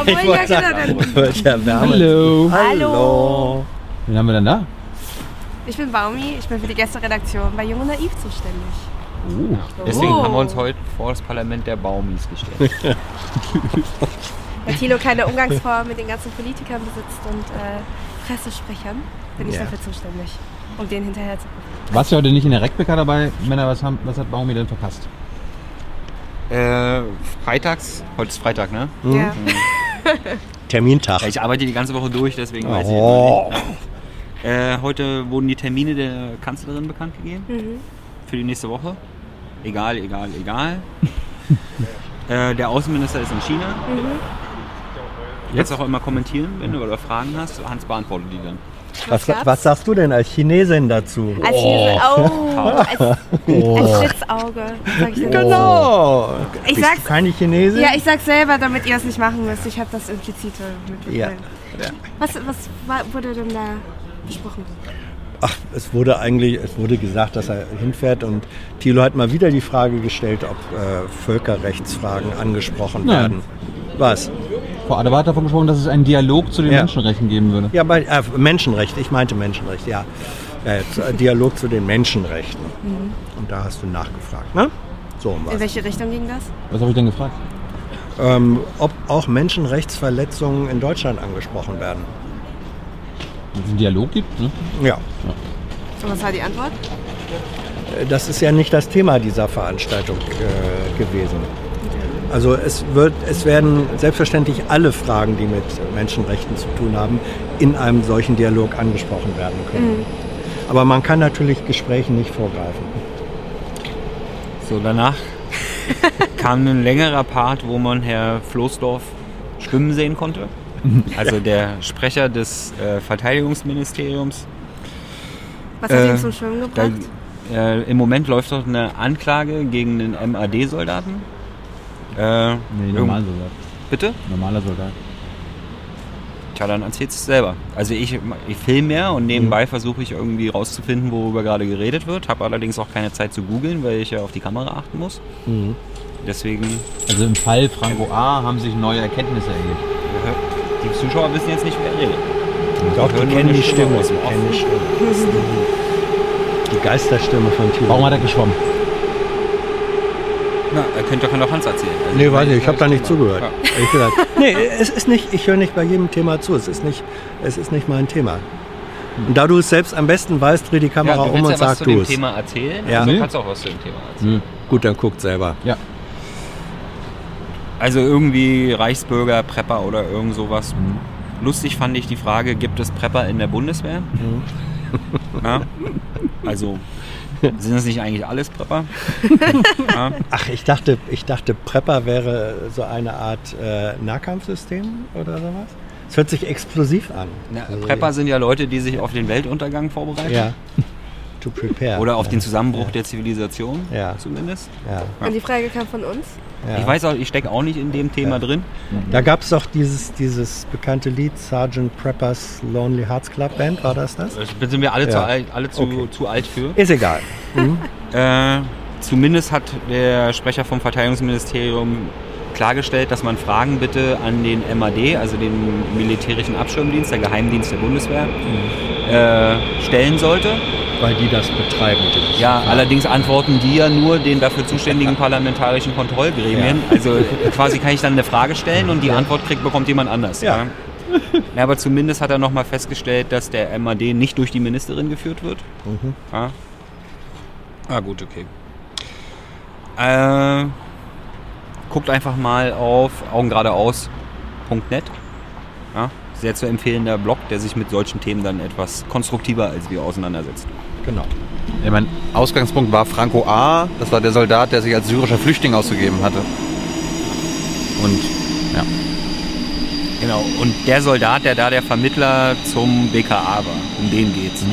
Obwohl, ich ja, genau, sagen, dann- ja wärmer. Hallo. Hallo. Wen haben wir denn da? Ich bin Baumi, ich bin für die Gästeredaktion bei Jung und Naiv zuständig. Oh. Deswegen Oh. haben wir uns heute vor das Parlament der Baumis gestellt. Weil Thilo keine Umgangsform mit den ganzen Politikern besitzt und äh, Pressesprechern, bin ich dafür zuständig, um denen hinterher zu gucken. Warst du heute nicht in der Reckbecker dabei? Männer, was, haben, was hat Baumi denn verpasst? äh, freitags, heute ist Freitag, ne? Ja. Termintag. Ich arbeite die ganze Woche durch, deswegen weiß Oh. ich immer nicht. Äh, heute wurden die Termine der Kanzlerin bekannt gegeben Mhm. für die nächste Woche. Egal, egal, egal. äh, der Außenminister ist in China. Jetzt auch immer kommentieren, wenn du oder Fragen hast. Hans beantwortet die dann. Was, gab's? was sagst du denn als Chinesin dazu? Als Chinese, oh, als, als Schlitzauge, sag ich. Genau. Ich Bist sag's- du keine Chinesin? Ja, ich sag's selber, damit ihr es nicht machen müsst. Ich habe das implizite Ja. mitbekommen. Was, was wurde denn da besprochen? Ach, es wurde eigentlich, es wurde gesagt, dass er hinfährt und Thilo hat mal wieder die Frage gestellt, ob äh, Völkerrechtsfragen angesprochen Nein. werden. Was? Frau Adebar hat davon gesprochen, dass es einen Dialog zu den Ja. Menschenrechten geben würde. Ja, bei äh, Menschenrecht, ich meinte Menschenrecht, ja. ja jetzt, äh, Dialog zu den Menschenrechten. Und da hast du nachgefragt, ne? So um In was. welche Richtung ging das? Was habe ich denn gefragt? Ähm, ob auch Menschenrechtsverletzungen in Deutschland angesprochen werden. Ob es einen Dialog gibt? Ne? Ja. Und was war die Antwort? Äh, Das ist ja nicht das Thema dieser Veranstaltung äh, gewesen. Also es, wird, es werden selbstverständlich alle Fragen, die mit Menschenrechten zu tun haben, in einem solchen Dialog angesprochen werden können. Aber man kann natürlich Gesprächen nicht vorgreifen. So, danach kam ein längerer Part, wo man Herr Floßdorf schwimmen sehen konnte. Also der Sprecher des äh, Verteidigungsministeriums. Was hat Äh, ihn zum Schwimmen Da, gebracht? äh, Im Moment läuft doch eine Anklage gegen einen MAD-Soldaten. Äh, Nee, normaler Soldat. Bitte? Normaler Soldat. Tja, dann erzählst du es selber. Also ich, ich filme ja und nebenbei versuche ich irgendwie rauszufinden, worüber gerade geredet wird. Habe allerdings auch keine Zeit zu googeln, weil ich ja auf die Kamera achten muss. Deswegen, Also im Fall Franco A. haben sich neue Erkenntnisse ergeben. die Zuschauer wissen jetzt nicht, wer redet. Doch, die kennen die Stimme Stimme. aus Die kennen die Stimme. Die, Geisterstimme von Thilo. Warum hat er geschwommen? Na, er könnte doch Hans erzählen. Also Nee, weiß meine, ich, ich habe da nicht zugehört. Ja. Ehrlich gesagt. Nee, es ist nicht, ich höre nicht bei jedem Thema zu. Es ist nicht, es ist nicht mein Thema. Und da du es selbst am besten weißt, dreh die Ja, Kamera du um und ja was sag zu du dem es. Thema erzählen? Ja. Also Nee. kannst du auch was zu dem Thema erzählen. Nö. Gut, dann guckt selber. Ja. Also irgendwie Reichsbürger, Prepper oder irgend sowas. Lustig fand ich die Frage, gibt es Prepper in der Bundeswehr? Ja. Also sind das nicht eigentlich alles Prepper? ja. Ach, ich dachte, ich dachte, Prepper wäre so eine Art äh, Nahkampfsystem oder sowas. Es hört sich explosiv an. Na, Also, Prepper sind ja Leute, die sich auf den Weltuntergang vorbereiten. Ja. To prepare. Oder auf ja. den Zusammenbruch der Zivilisation Ja. zumindest. Ja. Und die Frage kam von uns. Ja. Ich weiß auch, ich stecke auch nicht in dem Thema drin. Da gab es doch dieses, dieses bekannte Lied, Sergeant Preppers Lonely Hearts Club Band, war das das? Da sind wir alle, zu, Ja. alt, alle zu, Okay. zu alt für. Ist egal. Mhm. Äh, zumindest hat der Sprecher vom Verteidigungsministerium klargestellt, dass man Fragen bitte an den MAD, also den militärischen Abschirmdienst, der Geheimdienst der Bundeswehr, äh, stellen sollte. Weil die das betreiben. Ja, Verfahren. allerdings antworten die ja nur den dafür zuständigen parlamentarischen Kontrollgremien. Also quasi kann ich dann eine Frage stellen und die Antwort kriegt, bekommt jemand anders. Ja. Ja, aber zumindest hat er nochmal festgestellt, dass der MAD nicht durch die Ministerin geführt wird. Mhm. Ja. Ah, gut, okay. Äh, guckt einfach mal auf augengeradeaus.net. Ja, sehr zu empfehlender Blog, der sich mit solchen Themen dann etwas konstruktiver als wir auseinandersetzt. Genau. Ja, mein Ausgangspunkt war Franco A. Das war der Soldat, der sich als syrischer Flüchtling ausgegeben hatte. Und ja. Genau, und der Soldat, der da der Vermittler zum BKA war, um den geht's.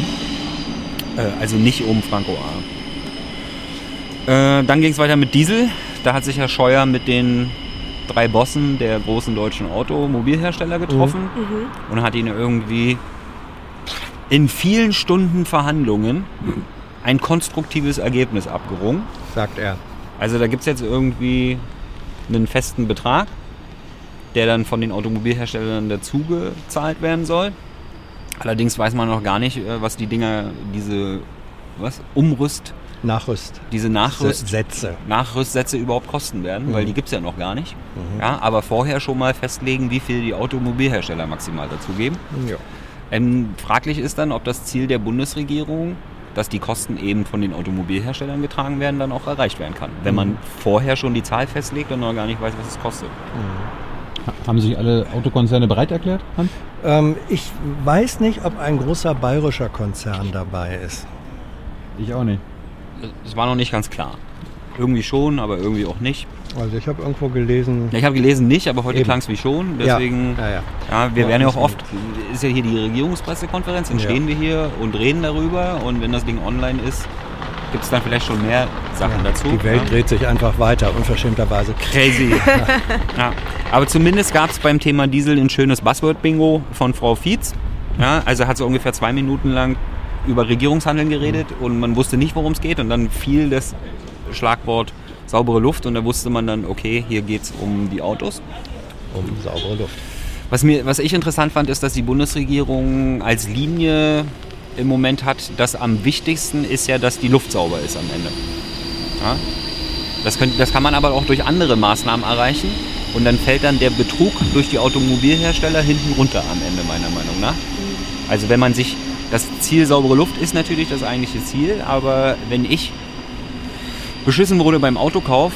Äh, also nicht um Franco A. Äh, dann ging es weiter mit Diesel. Da hat sich Herr Scheuer mit den drei Bossen der großen deutschen Automobilhersteller getroffen und hat ihnen irgendwie in vielen Stunden Verhandlungen ein konstruktives Ergebnis abgerungen. Sagt er. Also da gibt es jetzt irgendwie einen festen Betrag. der dann von den Automobilherstellern dazugezahlt werden soll. Allerdings weiß man noch gar nicht, äh, was die Dinger, diese was, Umrüst, Nachrüst. diese Nachrüst, Sätze. Nachrüstsätze überhaupt kosten werden, weil Mhm. die gibt es ja noch gar nicht. Ja, aber vorher schon mal festlegen, wie viel die Automobilhersteller maximal dazugeben. Ja. Ähm, fraglich ist dann, ob das Ziel der Bundesregierung, dass die Kosten eben von den Automobilherstellern getragen werden, dann auch erreicht werden kann. Wenn man vorher schon die Zahl festlegt und noch gar nicht weiß, was es kostet. Ha- Haben sich alle Autokonzerne bereit erklärt, Hans? Ähm, ich weiß nicht, ob ein großer bayerischer Konzern dabei ist. Ich auch nicht. Es war noch nicht ganz klar. Irgendwie schon, aber irgendwie auch nicht. Also ich habe irgendwo gelesen. Ja, ich habe gelesen nicht, aber heute klang es wie schon. Deswegen, Ja, ja, ja. ja, wir werden ja auch oft, ist ja hier die Regierungspressekonferenz, dann stehen wir hier und reden darüber und wenn das Ding online ist, gibt es dann vielleicht schon mehr Sachen dazu. Die Welt dreht sich einfach weiter, unverschämterweise. Crazy. Aber zumindest gab es beim Thema Diesel ein schönes Buzzword-Bingo von Frau Fietz. Also hat sie ungefähr zwei Minuten lang über Regierungshandeln geredet und man wusste nicht, worum es geht. Und dann fiel das Schlagwort saubere Luft und da wusste man dann, okay, hier geht es um die Autos. Um saubere Luft. Was, mir, was ich interessant fand, ist, dass die Bundesregierung als Linie im Moment hat, dass am wichtigsten ist ja, dass die Luft sauber ist am Ende. Ja? Das, könnt, das kann man aber auch durch andere Maßnahmen erreichen. Und dann fällt dann der Betrug durch die Automobilhersteller hinten runter am Ende, meiner Meinung nach. Also wenn man sich, das Ziel saubere Luft ist natürlich das eigentliche Ziel, aber wenn ich beschissen wurde beim Autokauf,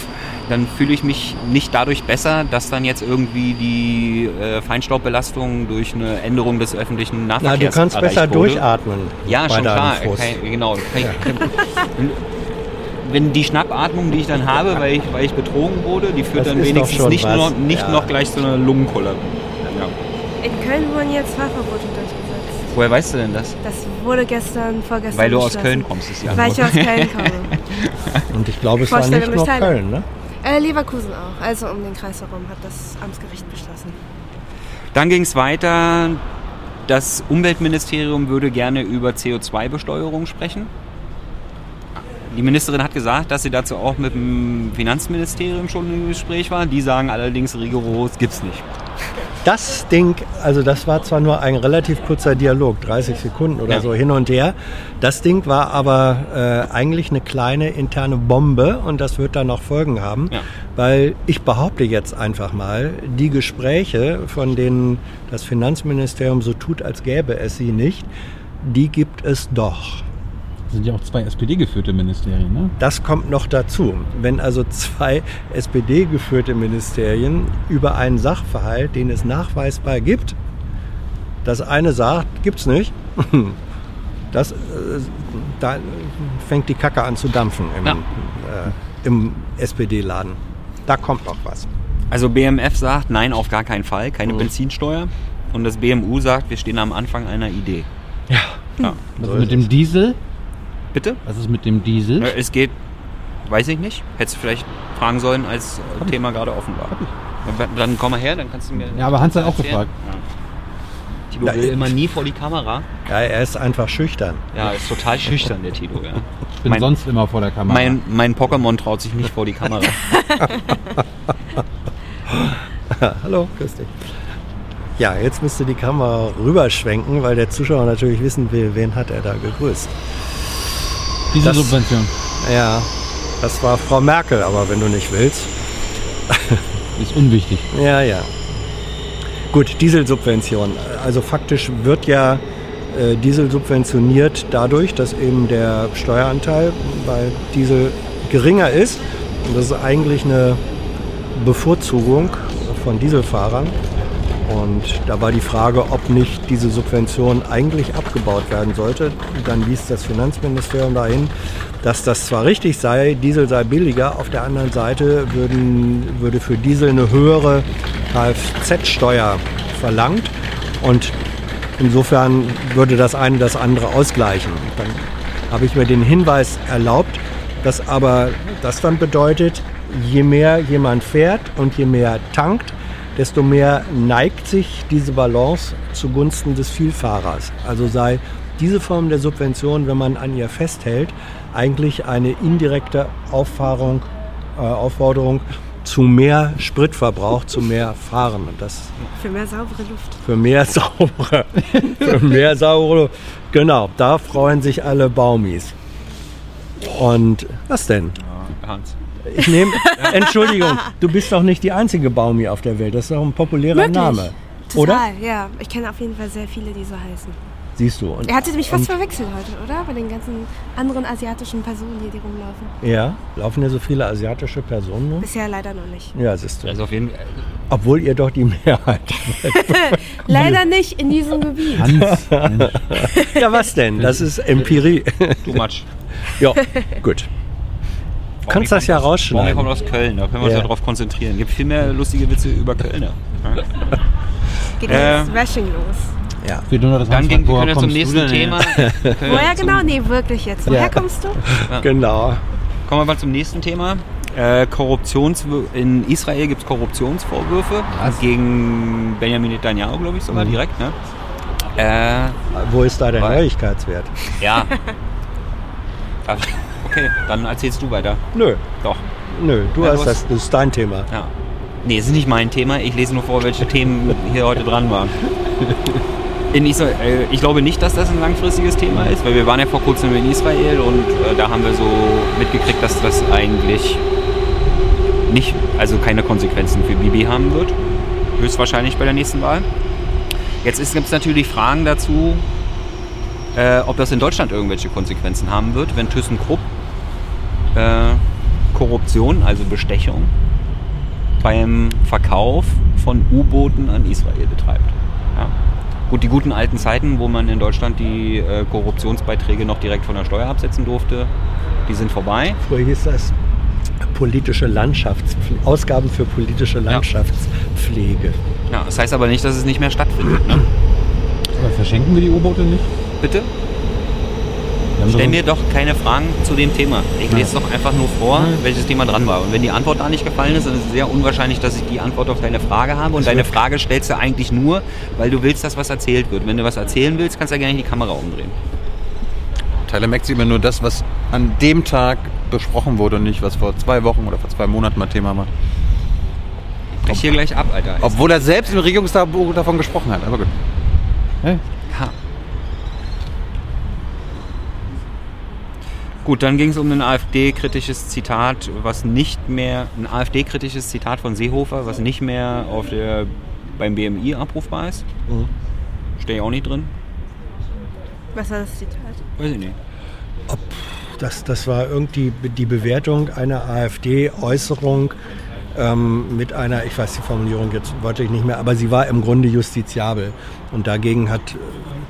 dann fühle ich mich nicht dadurch besser, dass dann jetzt irgendwie die äh, Feinstaubbelastung durch eine Änderung des öffentlichen Na, Nahverkehrs du kannst besser wurde. durchatmen. Ja, schon klar. Kann, genau. Kann, kann, wenn die Schnappatmung, die ich dann habe, weil ich, weil ich betrogen wurde, die führt Das dann wenigstens nicht, was. noch, nicht Ja. noch gleich zu einer Lungenkolle. Ja. In Köln wurden jetzt Fahrverbote durchgesetzt. Woher weißt du denn das? Das wurde gestern, vorgestern Weil du aus. Köln kommst, ist die Weil ich Antwort. aus Köln komme. Und ich glaube, es war nicht nur Teile. Köln, ne? Äh, Leverkusen auch. Also um den Kreis herum hat das Amtsgericht beschlossen. Dann ging es weiter. Das Umweltministerium würde gerne über CO2-Besteuerung sprechen. Die Ministerin hat gesagt, dass sie dazu auch mit dem Finanzministerium schon im Gespräch war. Die sagen allerdings rigoros, gibt's nicht. Das Ding, also das war zwar nur ein relativ kurzer Dialog, 30 Sekunden oder Ja. so hin und her. Das Ding war aber äh, eigentlich eine kleine interne Bombe und das wird dann noch Folgen haben, Ja. weil ich behaupte jetzt einfach mal, die Gespräche, von denen das Finanzministerium so tut, als gäbe es sie nicht, die gibt es doch. Das sind ja auch zwei SPD-geführte Ministerien, ne? Das kommt noch dazu. Wenn also zwei SPD-geführte Ministerien über einen Sachverhalt, den es nachweisbar gibt, das eine sagt, gibt's nicht, das, äh, da fängt die Kacke an zu dampfen im, Ja. äh, im SPD-Laden. Da kommt noch was. Also BMF sagt, nein, auf gar keinen Fall, keine Mhm. Benzinsteuer. Und das BMU sagt, wir stehen am Anfang einer Idee. Ja. Ja. Was So ist mit dem es. Diesel? Bitte? Was ist mit dem Diesel? Ja, Es geht, weiß ich nicht. Hättest du vielleicht fragen sollen, als Thema gerade offen war. Dann komm mal her, dann kannst du mir. Ja, aber Hans hat auch gefragt. Ja. Tito Ja, will ich- immer nie vor die Kamera. ja, er ist einfach schüchtern. Ja, ist total schüchtern, der Tito. Ja. Ich bin Mein- sonst immer vor der Kamera. Mein, mein Pokémon traut sich nicht vor die Kamera. Hallo, grüß dich. Ja, jetzt müsste die Kamera rüberschwenken, weil der Zuschauer natürlich wissen will, wen hat er da gegrüßt. Diese das- Subvention Ja, das war Frau Merkel, aber wenn du nicht willst. ist unwichtig. Ja, ja. Gut, Dieselsubvention. Also faktisch wird ja äh, Diesel subventioniert dadurch, dass eben der Steueranteil bei Diesel geringer ist. Und das ist eigentlich eine Bevorzugung von Dieselfahrern. Und da war die Frage, ob nicht diese Subvention eigentlich abgebaut werden sollte. Dann wies das Finanzministerium dahin, dass das zwar richtig sei, Diesel sei billiger, auf der anderen Seite würden, würde für Diesel eine höhere Kfz-Steuer verlangt. Und insofern würde das eine das andere ausgleichen. Dann habe ich mir den Hinweis erlaubt, dass aber das dann bedeutet, je mehr jemand fährt und je mehr tankt, desto mehr neigt sich diese Balance zugunsten des Vielfahrers. Also sei diese Form der Subvention, wenn man an ihr festhält, eigentlich eine indirekte Auffahrung, äh, Aufforderung zu mehr Spritverbrauch, zu mehr Fahren. Und das Für mehr saubere Luft. für mehr saubere, für mehr saubere Luft. Genau, da freuen sich alle Baumis. Und was denn? Hans. Ich nehme, Entschuldigung, du bist doch nicht die einzige Baumi auf der Welt. Das ist doch ein populärer Wirklich? Name. Total, Oder? ja. Ich kenne auf jeden Fall sehr viele, die so heißen. Siehst du. Und, Er hatte mich fast und, verwechselt heute, oder? Bei den ganzen anderen asiatischen Personen hier, die rumlaufen. Ja, laufen ja so viele asiatische Personen rum? Bisher leider noch nicht. Ja, siehst du. Also auf jeden Fall. Obwohl ihr doch die Mehrheit. Leider nicht in diesem Gebiet. Hans. Ja, was denn? Das ist Empirie. Too much. ja, gut. Du kannst das ja rausschneiden. kommt aus Köln, da können wir uns Ja. ja. darauf konzentrieren. gibt viel mehr lustige Witze über Kölner. Ja. Geht Äh. jetzt Bashing los. Ja. Wir tun doch das Dann ging, wir woher können wir zum du nächsten Thema. Woher zum- genau? Nee, wirklich jetzt. Woher Ja. kommst du? Genau. Kommen wir mal zum nächsten Thema. Äh, Korruptions in Israel gibt es Korruptionsvorwürfe gegen Benjamin Netanyahu, glaube ich sogar Mhm. direkt. Ne? Äh, Wo ist da der Neuigkeitswert? ja. Okay, dann erzählst du weiter. Nö, Doch. nö, du Ja, hast das, das ist dein Thema. Ja. Nee, es ist nicht mein Thema. Ich lese nur vor, welche Themen hier heute dran waren. In Israel, äh, ich glaube nicht, dass das ein langfristiges Thema ist, weil wir waren ja vor kurzem in Israel und äh, da haben wir so mitgekriegt, dass das eigentlich nicht, also keine Konsequenzen für Bibi haben wird. Höchstwahrscheinlich bei der nächsten Wahl. Jetzt gibt es natürlich Fragen dazu, äh, ob das in Deutschland irgendwelche Konsequenzen haben wird, wenn ThyssenKrupp äh, Korruption, also Bestechung, beim Verkauf von U-Booten an Israel betreibt. Ja. Gut, die guten alten Zeiten, wo man in Deutschland die äh, Korruptionsbeiträge noch direkt von der Steuer absetzen durfte, die sind vorbei. Früher hieß das politische Landschafts Ausgaben für politische Landschaftspflege. Ja, das heißt aber nicht, dass es nicht mehr stattfindet. Ne? Aber verschenken wir die U-Boote nicht? Bitte? Stell mir doch keine Fragen zu dem Thema. Ich lese doch einfach nur vor, welches Thema dran war. Und wenn die Antwort da nicht gefallen ist, dann ist es sehr unwahrscheinlich, dass ich die Antwort auf deine Frage habe. Und deine Frage stellst du eigentlich nur, weil du willst, dass was erzählt wird. Wenn du was erzählen willst, kannst du ja gerne die Kamera umdrehen. Telemex sieht immer nur das, was an dem Tag besprochen wurde und nicht, was vor zwei Wochen oder vor zwei Monaten mal Thema war. Ich hier gleich ab, Alter. Obwohl er selbst im Regierungstagebuch davon gesprochen hat. Aber gut. Hey, Gut, dann ging es um ein AfD-kritisches Zitat, was nicht mehr, ein AfD-kritisches Zitat von Seehofer, was nicht mehr auf der, beim BMI abrufbar ist. Mhm. Stehe ich auch nicht drin. Was war das Zitat? Weiß ich nicht. Das, das war irgendwie die Bewertung einer AfD-Äußerung ähm, mit einer, ich weiß die Formulierung jetzt wörtlich nicht mehr, aber sie war im Grunde justiziabel. Und dagegen hat,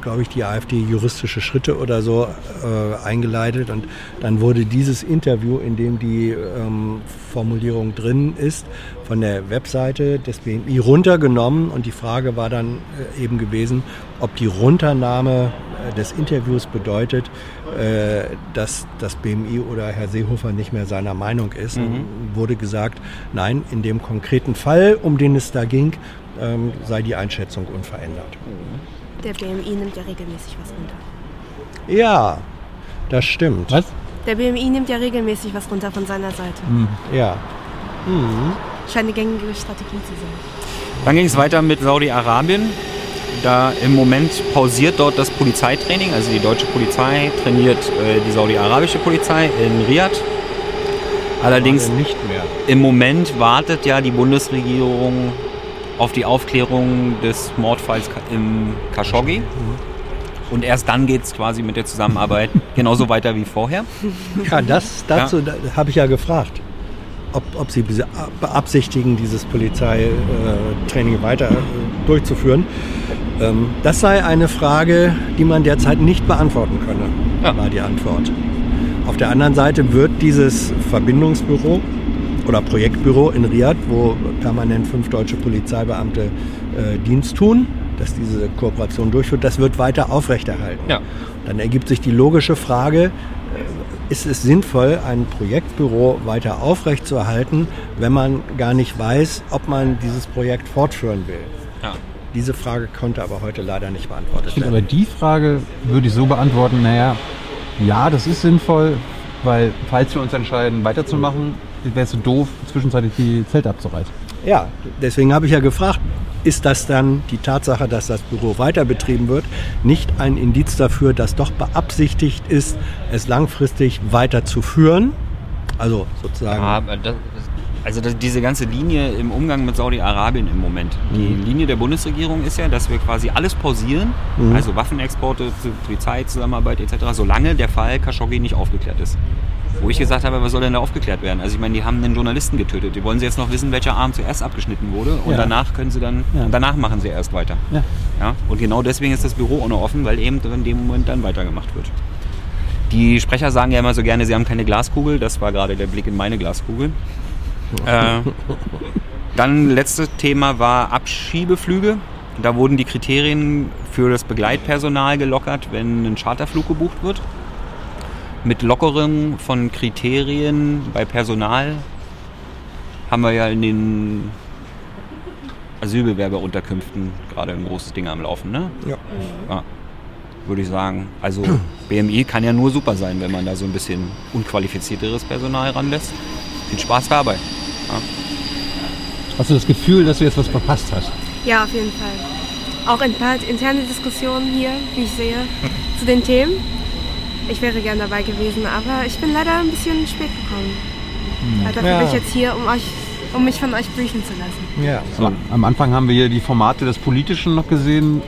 glaube ich, die AfD juristische Schritte oder so äh, eingeleitet. Und dann wurde dieses Interview, in dem die ähm, Formulierung drin ist, von der Webseite des BMI runtergenommen. Und die Frage war dann äh, eben gewesen, ob die Runternahme äh, des Interviews bedeutet, äh, dass das BMI oder Herr Seehofer nicht mehr seiner Meinung ist. Und wurde gesagt, nein, in dem konkreten Fall, um den es da ging, ähm, sei die Einschätzung unverändert. Der BMI nimmt ja regelmäßig was runter. Ja, das stimmt. was? Der BMI nimmt ja regelmäßig was runter von seiner Seite. Ja. Scheint eine gängige Strategie zu sein. Dann ging es weiter mit Saudi-Arabien. Da im Moment pausiert dort das Polizeitraining, also die deutsche Polizei trainiert äh, die saudi-arabische Polizei in Riyadh. Allerdings nicht mehr. im Moment wartet ja die Bundesregierung auf die Aufklärung des Mordfalls im Khashoggi. Und erst dann geht es quasi mit der Zusammenarbeit genauso weiter wie vorher. Ja, das dazu da, habe ich ja gefragt, ob, ob Sie bese- beabsichtigen, dieses Polizeitraining weiter äh, durchzuführen. Ähm, das sei eine Frage, die man derzeit nicht beantworten könne, Ja. war die Antwort. Auf der anderen Seite wird dieses Verbindungsbüro oder Projektbüro in Riyadh, wo permanent fünf deutsche Polizeibeamte äh, Dienst tun, das diese Kooperation durchführt, das wird weiter aufrechterhalten. Ja. Dann ergibt sich die logische Frage, äh, ist es sinnvoll, ein Projektbüro weiter aufrechtzuerhalten, wenn man gar nicht weiß, ob man dieses Projekt fortführen will? Ja. Diese Frage konnte aber heute leider nicht beantwortet werden. aber die Frage würde ich so beantworten, naja, ja, das ist sinnvoll, weil falls wir uns entscheiden, weiterzumachen, wäre es so doof, zwischenzeitlich die Zelte abzureißen. Ja, deswegen habe ich ja gefragt, ist das dann die Tatsache, dass das Büro weiter betrieben wird, nicht ein Indiz dafür, dass doch beabsichtigt ist, es langfristig weiterzuführen? Also sozusagen. Ja, das, also diese ganze Linie im Umgang mit Saudi-Arabien im Moment. Die Linie der Bundesregierung ist ja, dass wir quasi alles pausieren, also Waffenexporte, Polizeizusammenarbeit etc., solange der Fall Khashoggi nicht aufgeklärt ist. Wo ich gesagt habe, was soll denn da aufgeklärt werden? Also ich meine, die haben einen Journalisten getötet. Die wollen sie jetzt noch wissen, welcher Arm zuerst abgeschnitten wurde und Ja. danach können sie dann, Ja. danach machen sie erst weiter. Ja. Ja? Und genau deswegen ist das Büro auch noch offen, weil eben in dem Moment dann weitergemacht wird. Die Sprecher sagen ja immer so gerne, sie haben keine Glaskugel. Das war gerade der Blick in meine Glaskugel. Äh, dann letztes Thema war Abschiebeflüge. Da wurden die Kriterien für das Begleitpersonal gelockert, wenn ein Charterflug gebucht wird. Mit Lockerung von Kriterien bei Personal haben wir ja in den Asylbewerberunterkünften gerade ein großes Ding am Laufen. Ne? Ja. Ja, würde ich sagen. Also BMI kann ja nur super sein, wenn man da so ein bisschen unqualifizierteres Personal ranlässt. Viel Spaß dabei. Hast du das Gefühl, dass du jetzt was verpasst hast? Ja, auf jeden Fall. Auch ein paar interne Diskussionen hier, wie ich sehe, zu den Themen. Ich wäre gern dabei gewesen, aber ich bin leider ein bisschen spät gekommen. Ja, dafür Ja. bin ich jetzt hier, um, euch, um mich von euch briefen zu lassen. ja. Aber am Anfang haben wir hier die Formate des Politischen noch gesehen.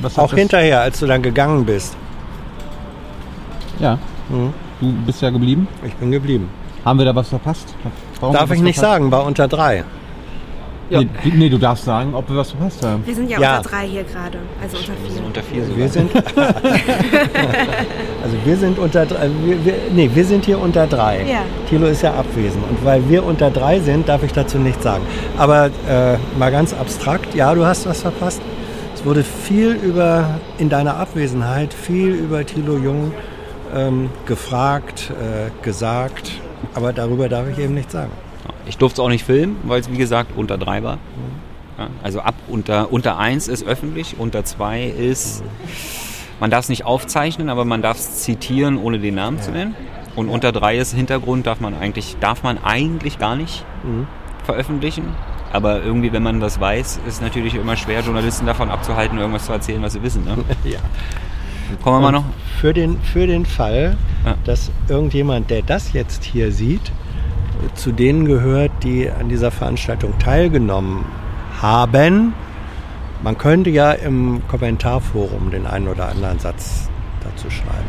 Was hat Auch das- hinterher, als du dann gegangen bist. Ja. Mhm. Du bist ja geblieben. Ich bin geblieben. Haben wir da was verpasst? Warum Darf ich nicht verpasst? sagen, war unter drei. Nee, du- nee, du darfst sagen, ob wir was verpasst haben. Wir sind ja, Ja. unter drei hier gerade, also unter Wir sind vier. unter vier sogar. Wir sind. also wir sind unter drei. Wir, wir, nee, wir sind hier unter drei. Ja. Thilo ist ja abwesend. Und weil wir unter drei sind, darf ich dazu nichts sagen. Aber äh, mal ganz abstrakt, ja, du hast was verpasst. Es wurde viel über, in deiner Abwesenheit, viel über Thilo Jung ähm, gefragt, äh, gesagt. Aber darüber darf ich eben nichts sagen. Ich durfte es auch nicht filmen, weil es wie gesagt unter drei war. Ja, also ab unter, unter eins ist öffentlich, unter zwei ist, man darf es nicht aufzeichnen, aber man darf es zitieren, ohne den Namen zu nennen. Und unter drei ist Hintergrund, darf man eigentlich, darf man eigentlich gar nicht veröffentlichen. Aber irgendwie, wenn man das weiß, ist es natürlich immer schwer, Journalisten davon abzuhalten, irgendwas zu erzählen, was sie wissen. Ne? Ja. Kommen wir mal noch. Für den, für den Fall, Ja. dass irgendjemand, der das jetzt hier sieht, zu denen gehört, die an dieser Veranstaltung teilgenommen haben, man könnte ja im Kommentarforum den einen oder anderen Satz dazu schreiben.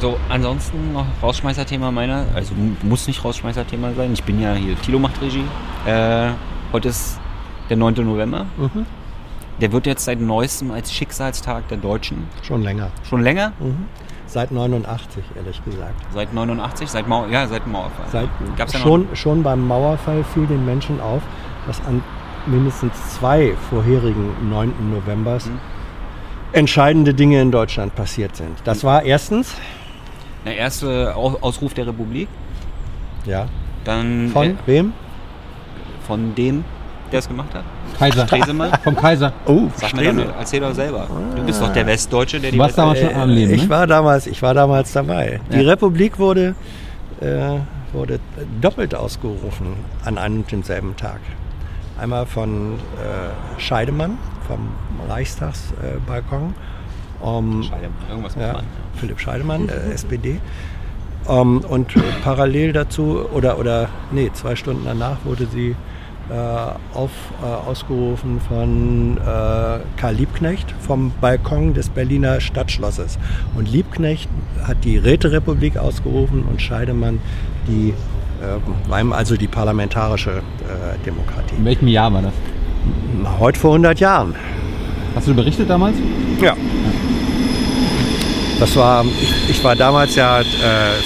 So, ansonsten noch Rausschmeißerthema meiner, also muss nicht Rausschmeißerthema sein. Ich bin ja hier, Tilo macht Regie. Äh, heute ist der 9. November. Mhm. Der wird jetzt seit neuestem als Schicksalstag der Deutschen. Schon länger. Schon länger? Mhm. Seit 89, ehrlich gesagt. Seit 89, seit Mau ja, seit dem Mauerfall. Seit, Gab's ja noch- schon, schon beim Mauerfall fiel den Menschen auf, dass an mindestens zwei vorherigen 9. Novembers Mhm. entscheidende Dinge in Deutschland passiert sind. Das war erstens, Der erste Au- Ausruf der Republik. ja, Dann von äh, wem? von dem, der es gemacht hat. Kaiser. Stresemann. Vom Kaiser. Oh, Sag mir doch, erzähl doch selber. Du bist doch der Westdeutsche, der die Du warst Welt- damals schon am Leben, Ich ne? war damals, ich war damals dabei. Die Ja. Republik wurde, äh, wurde doppelt ausgerufen an einem und demselben Tag. Einmal von äh, Scheidemann vom Reichstagsbalkon. Äh, um, Scheidemann, Irgendwas mit ja, Mann. Philipp Scheidemann, äh, SPD. Ähm, und äh, parallel dazu, oder, oder nee, zwei Stunden danach wurde sie äh, auf, äh, ausgerufen von äh, Karl Liebknecht vom Balkon des Berliner Stadtschlosses. Und Liebknecht hat die Räterepublik ausgerufen und Scheidemann die, äh, also die parlamentarische äh, Demokratie. In welchem Jahr war das? Heute vor 100 Jahren. Hast du berichtet damals? Ja. Das war, ich, ich war damals ja äh,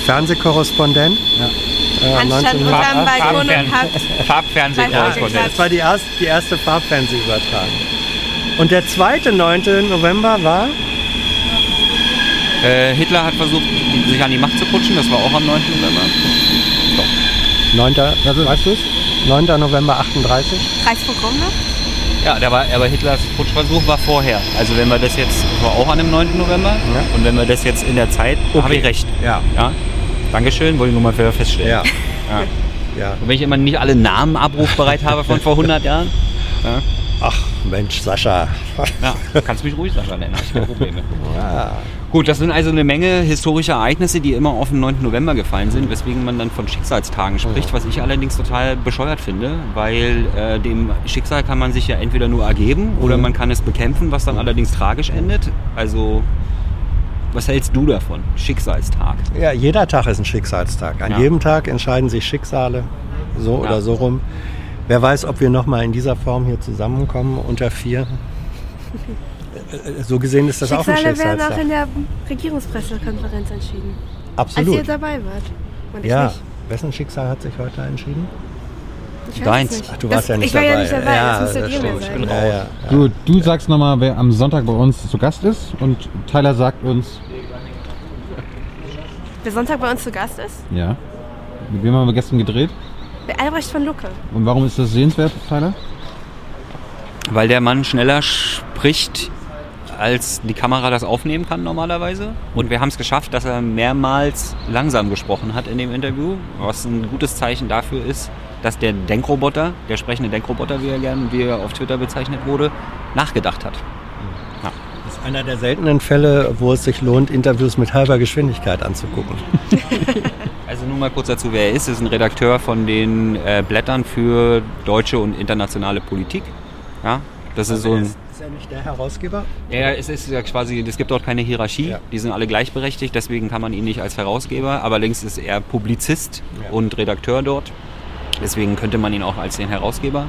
Fernsehkorrespondent. Ja. 19 unterm Balkon und hat Farbfernsehkorrespondent. das war die erste, die erste Farbfernsehübertragung. Und der zweite 9. November war, Äh, Hitler hat versucht, sich an die Macht zu putschen. Das war auch am 9. November. 9. Also- weißt du es? 9. November 38. Reichspogrom noch? Ja, der war, aber Hitlers Putschversuch war vorher. Also wenn wir das jetzt, das war auch an dem 9. November. Ja. Und wenn wir das jetzt in der Zeit, Okay. habe ich recht. Ja. Ja. Dankeschön, wollte ich nur mal feststellen. Ja. Ja. Ja. Und wenn ich immer nicht alle Namen abrufbereit habe von vor 100 Jahren, ja, Ach, Mensch, Sascha. ja kannst mich ruhig Sascha nennen, ich keine Probleme. Ja. Gut, das sind also eine Menge historischer Ereignisse, die immer auf den 9. November gefallen sind, weswegen man dann von Schicksalstagen spricht, was ich allerdings total bescheuert finde, weil äh, dem Schicksal kann man sich ja entweder nur ergeben oder man kann es bekämpfen, was dann allerdings tragisch endet. Also, was hältst du davon? Schicksalstag. ja, jeder Tag ist ein Schicksalstag. An Ja. jedem Tag entscheiden sich Schicksale, so Ja. oder so rum. Wer weiß, ob wir nochmal in dieser Form hier zusammenkommen, unter vier. So gesehen ist das auch ein Schicksale werden auch Schicksalstag. in der Regierungspressekonferenz entschieden. Als ihr Absolut. dabei wart. Und ich Ja. nicht. Wessen Schicksal hat sich heute entschieden? Ich Deins. Ach, du warst das, ja nicht ich war dabei. ja nicht dabei, Ja, das müsstet das ihr mir stimmt. sagen. Ich bin Ja, ja. Du, du sagst nochmal, wer am Sonntag bei uns zu Gast ist und Tyler sagt uns, Wer Sonntag bei uns zu Gast ist? ja, mit wem haben wir gestern gedreht? Der Albrecht von Lucke. Und warum ist das sehenswert, Tyler? Weil der Mann schneller spricht, als die Kamera das aufnehmen kann normalerweise. Und wir haben es geschafft, dass er mehrmals langsam gesprochen hat in dem Interview, was ein gutes Zeichen dafür ist, dass der Denkroboter, der sprechende Denkroboter, wie er gern, wie er auf Twitter bezeichnet wurde, nachgedacht hat. Das ist einer der seltenen Fälle, wo es sich lohnt, Interviews mit halber Geschwindigkeit anzugucken. Also nur mal kurz dazu, wer er ist. Er ist ein Redakteur von den äh, Blättern für deutsche und internationale Politik. Ja, das ist so ein... Ist er nicht der Herausgeber? Ja, es ist ja quasi, es gibt dort keine Hierarchie, Ja. die sind alle gleichberechtigt, deswegen kann man ihn nicht als Herausgeber, aber links ist er Publizist Ja. und Redakteur dort. Deswegen könnte man ihn auch als den Herausgeber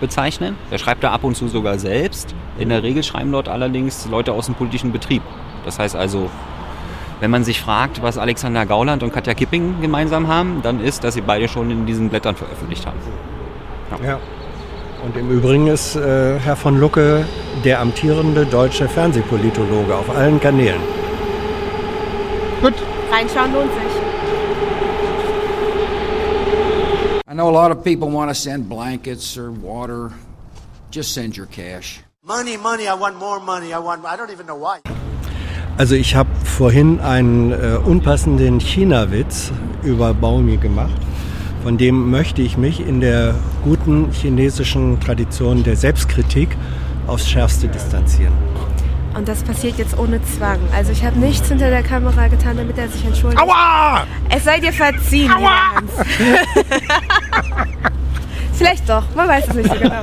bezeichnen. Er schreibt da ab und zu sogar selbst. In der Regel schreiben dort allerdings Leute aus dem politischen Betrieb. Das heißt also, wenn man sich fragt, was Alexander Gauland und Katja Kipping gemeinsam haben, dann ist, dass sie beide schon in diesen Blättern veröffentlicht haben. Ja. Und im Übrigen ist äh, Herr von Lucke der amtierende deutsche Fernsehpolitologe auf allen Kanälen. Gut. Reinschauen lohnt sich. I know a lot of people want to send blankets or water. Just send your cash. Money, money, I want more money. I want, I don't even know why. Also ich habe vorhin einen äh, unpassenden China-Witz über Baumi gemacht. Von dem möchte ich mich in der guten chinesischen Tradition der Selbstkritik aufs Schärfste distanzieren. Und das passiert jetzt ohne Zwang. Also ich habe nichts hinter der Kamera getan, damit er sich entschuldigt. Aua! Es sei dir verziehen, Hans. Vielleicht doch, man weiß es nicht so genau.